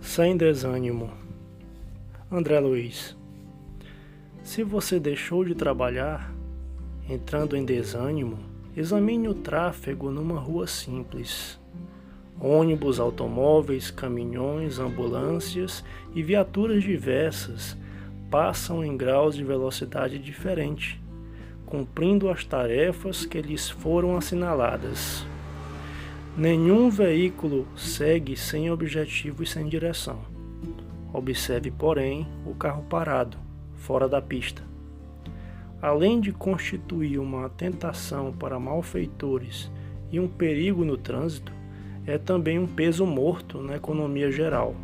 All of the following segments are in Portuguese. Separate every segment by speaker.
Speaker 1: Sem desânimo. André Luiz. Se você deixou de trabalhar, entrando em desânimo, examine o tráfego numa rua simples. Ônibus, automóveis, caminhões, ambulâncias e viaturas diversas passam em graus de velocidade diferente, cumprindo as tarefas que lhes foram assinaladas. Nenhum veículo segue sem objetivo e sem direção. Observe, porém, o carro parado, fora da pista. Além de constituir uma tentação para malfeitores e um perigo no trânsito, é também um peso morto na economia geral,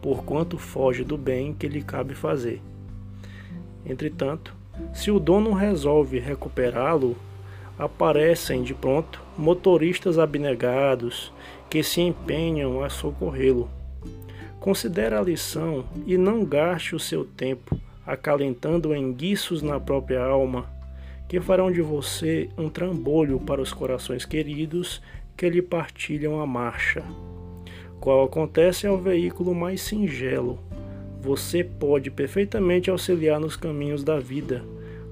Speaker 1: porquanto foge do bem que lhe cabe fazer. Entretanto, se o dono resolve recuperá-lo, aparecem de pronto motoristas abnegados que se empenham a socorrê-lo. Considere a lição e não gaste o seu tempo acalentando enguiços na própria alma, que farão de você um trambolho para os corações queridos que lhe partilham a marcha. Qual acontece ao veículo mais singelo. Você pode perfeitamente auxiliar nos caminhos da vida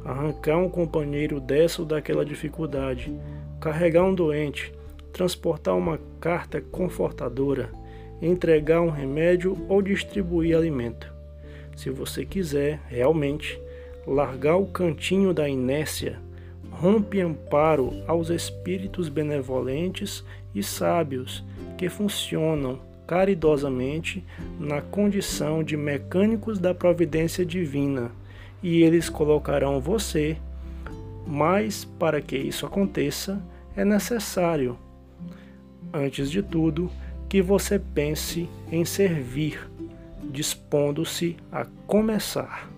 Speaker 1: arrancar um companheiro dessa ou daquela dificuldade, carregar um doente, transportar uma carta confortadora, entregar um remédio ou distribuir alimento. Se você quiser realmente largar o cantinho da inércia, rompe amparo aos espíritos benevolentes e sábios que funcionam caridosamente na condição de mecânicos da providência divina e eles colocarão você. Mas para que isso aconteça, é necessário, antes de tudo, que você pense em servir, dispondo-se a começar.